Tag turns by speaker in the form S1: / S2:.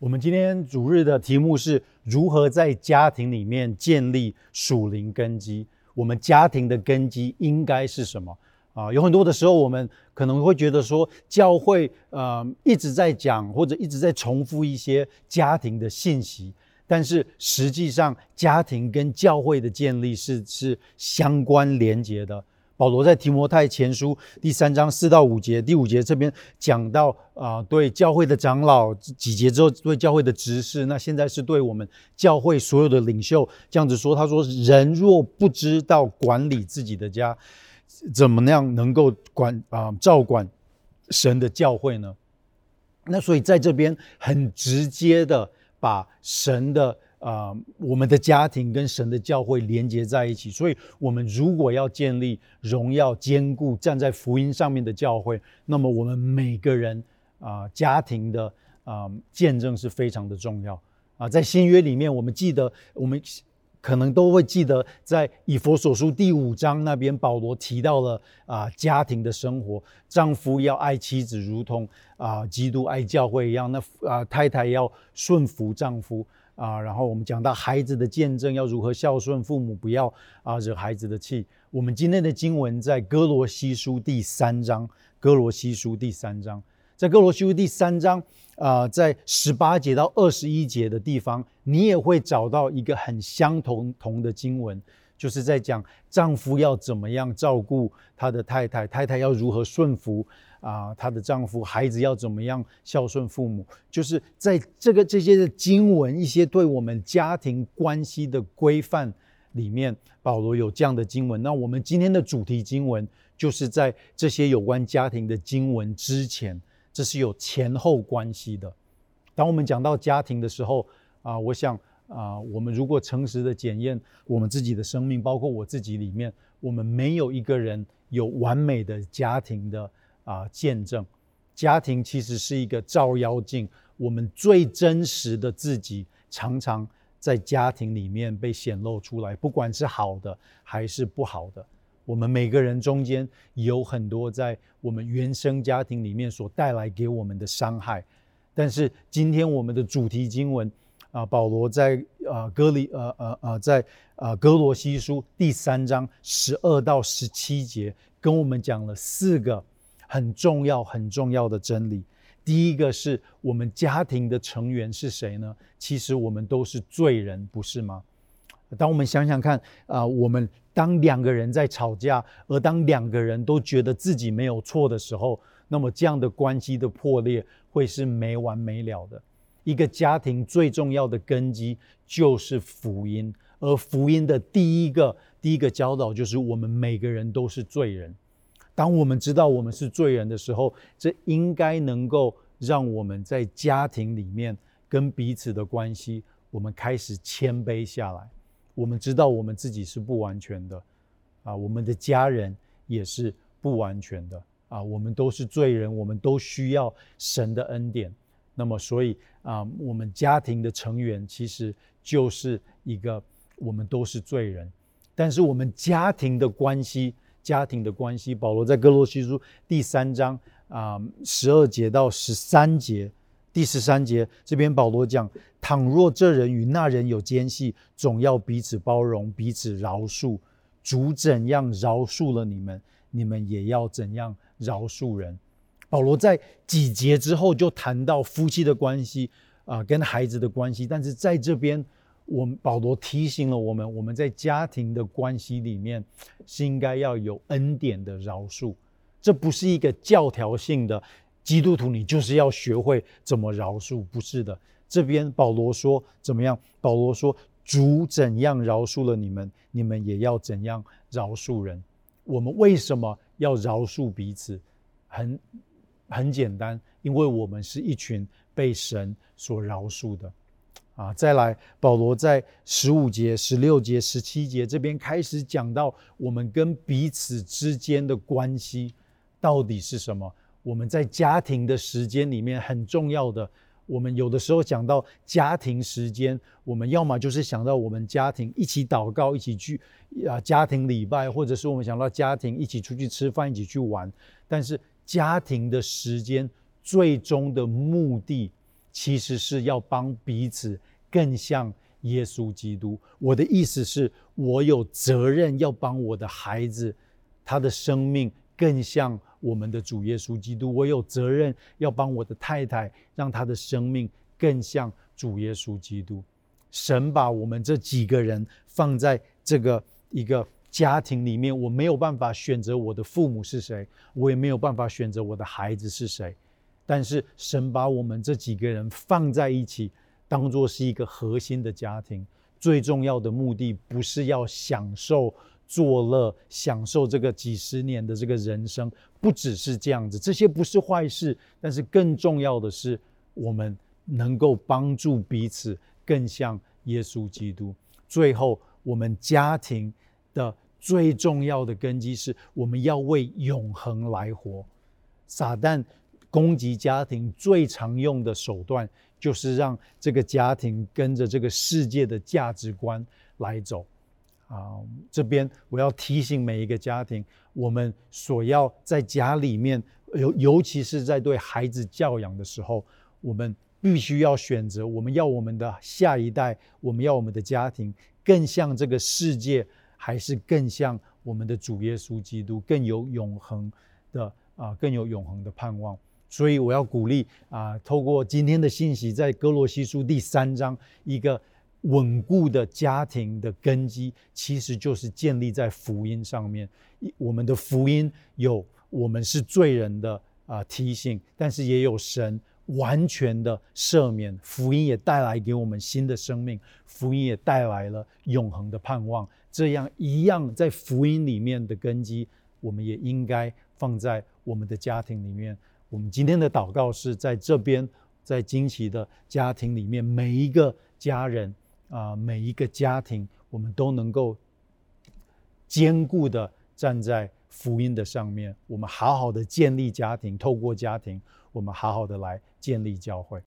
S1: 我们今天主日的题目是如何在家庭里面建立属灵根基。我们家庭的根基应该是什么啊？有很多的时候，我们可能会觉得说，教会呃一直在讲或者一直在重复一些家庭的信息，但是实际上，家庭跟教会的建立是是相关联结的。保罗在提摩太前书第三章四到五节，第五节这边讲到啊，对教会的长老几节之后，对教会的执事，那现在是对我们教会所有的领袖这样子说。他说：“人若不知道管理自己的家，怎么样能够管啊照管神的教会呢？”那所以在这边很直接的把神的。啊，我们的家庭跟神的教会连接在一起，所以，我们如果要建立荣耀、坚固、站在福音上面的教会，那么我们每个人啊，家庭的啊见证是非常的重要啊。在新约里面，我们记得，我们可能都会记得，在以佛所书第五章那边，保罗提到了啊家庭的生活，丈夫要爱妻子，如同啊基督爱教会一样，那啊太太要顺服丈夫。啊，然后我们讲到孩子的见证要如何孝顺父母，不要啊惹孩子的气。我们今天的经文在哥罗西书第三章，哥罗西书第三章，在哥罗西书第三章啊，在十八节到二十一节的地方，你也会找到一个很相同同的经文，就是在讲丈夫要怎么样照顾他的太太，太太要如何顺服。啊，她的丈夫、孩子要怎么样孝顺父母？就是在这个这些的经文，一些对我们家庭关系的规范里面，保罗有这样的经文。那我们今天的主题经文，就是在这些有关家庭的经文之前，这是有前后关系的。当我们讲到家庭的时候，啊，我想啊，我们如果诚实的检验我们自己的生命，包括我自己里面，我们没有一个人有完美的家庭的。啊，见证家庭其实是一个照妖镜，我们最真实的自己常常在家庭里面被显露出来，不管是好的还是不好的。我们每个人中间有很多在我们原生家庭里面所带来给我们的伤害，但是今天我们的主题经文啊，保罗在啊哥里呃呃呃在啊哥罗西书第三章十二到十七节，跟我们讲了四个。很重要、很重要的真理。第一个是我们家庭的成员是谁呢？其实我们都是罪人，不是吗？当我们想想看啊，我们当两个人在吵架，而当两个人都觉得自己没有错的时候，那么这样的关系的破裂会是没完没了的。一个家庭最重要的根基就是福音，而福音的第一个第一个教导就是我们每个人都是罪人。当我们知道我们是罪人的时候，这应该能够让我们在家庭里面跟彼此的关系，我们开始谦卑下来。我们知道我们自己是不完全的，啊，我们的家人也是不完全的，啊，我们都是罪人，我们都需要神的恩典。那么，所以啊，我们家庭的成员其实就是一个，我们都是罪人，但是我们家庭的关系。家庭的关系，保罗在哥罗西书第三章啊十二节到十三节，第十三节这边保罗讲：倘若这人与那人有间隙，总要彼此包容，彼此饶恕。主怎样饶恕了你们，你们也要怎样饶恕人。保罗在几节之后就谈到夫妻的关系啊，跟孩子的关系，但是在这边。我们保罗提醒了我们，我们在家庭的关系里面是应该要有恩典的饶恕，这不是一个教条性的基督徒，你就是要学会怎么饶恕，不是的。这边保罗说怎么样？保罗说主怎样饶恕了你们，你们也要怎样饶恕人。我们为什么要饶恕彼此？很很简单，因为我们是一群被神所饶恕的。啊，再来，保罗在十五节、十六节、十七节这边开始讲到我们跟彼此之间的关系到底是什么？我们在家庭的时间里面很重要的，我们有的时候讲到家庭时间，我们要么就是想到我们家庭一起祷告、一起去啊家庭礼拜，或者是我们想到家庭一起出去吃饭、一起去玩。但是家庭的时间最终的目的。其实是要帮彼此更像耶稣基督。我的意思是，我有责任要帮我的孩子，他的生命更像我们的主耶稣基督。我有责任要帮我的太太，让她的生命更像主耶稣基督。神把我们这几个人放在这个一个家庭里面，我没有办法选择我的父母是谁，我也没有办法选择我的孩子是谁。但是神把我们这几个人放在一起，当做是一个核心的家庭。最重要的目的不是要享受作乐，享受这个几十年的这个人生，不只是这样子，这些不是坏事。但是更重要的是，我们能够帮助彼此。更像耶稣基督。最后，我们家庭的最重要的根基是，我们要为永恒来活。撒旦攻击家庭最常用的手段，就是让这个家庭跟着这个世界的价值观来走。啊，这边我要提醒每一个家庭，我们所要在家里面，尤尤其是在对孩子教养的时候，我们。必须要选择，我们要我们的下一代，我们要我们的家庭更像这个世界，还是更像我们的主耶稣基督，更有永恒的啊，更有永恒的盼望。所以我要鼓励啊，透过今天的信息，在哥罗西书第三章，一个稳固的家庭的根基，其实就是建立在福音上面。我们的福音有我们是罪人的啊提醒，但是也有神。完全的赦免，福音也带来给我们新的生命，福音也带来了永恒的盼望。这样一样，在福音里面的根基，我们也应该放在我们的家庭里面。我们今天的祷告是在这边，在惊奇的家庭里面，每一个家人啊，每一个家庭，我们都能够坚固的站在福音的上面。我们好好的建立家庭，透过家庭。我们好好的来建立教会。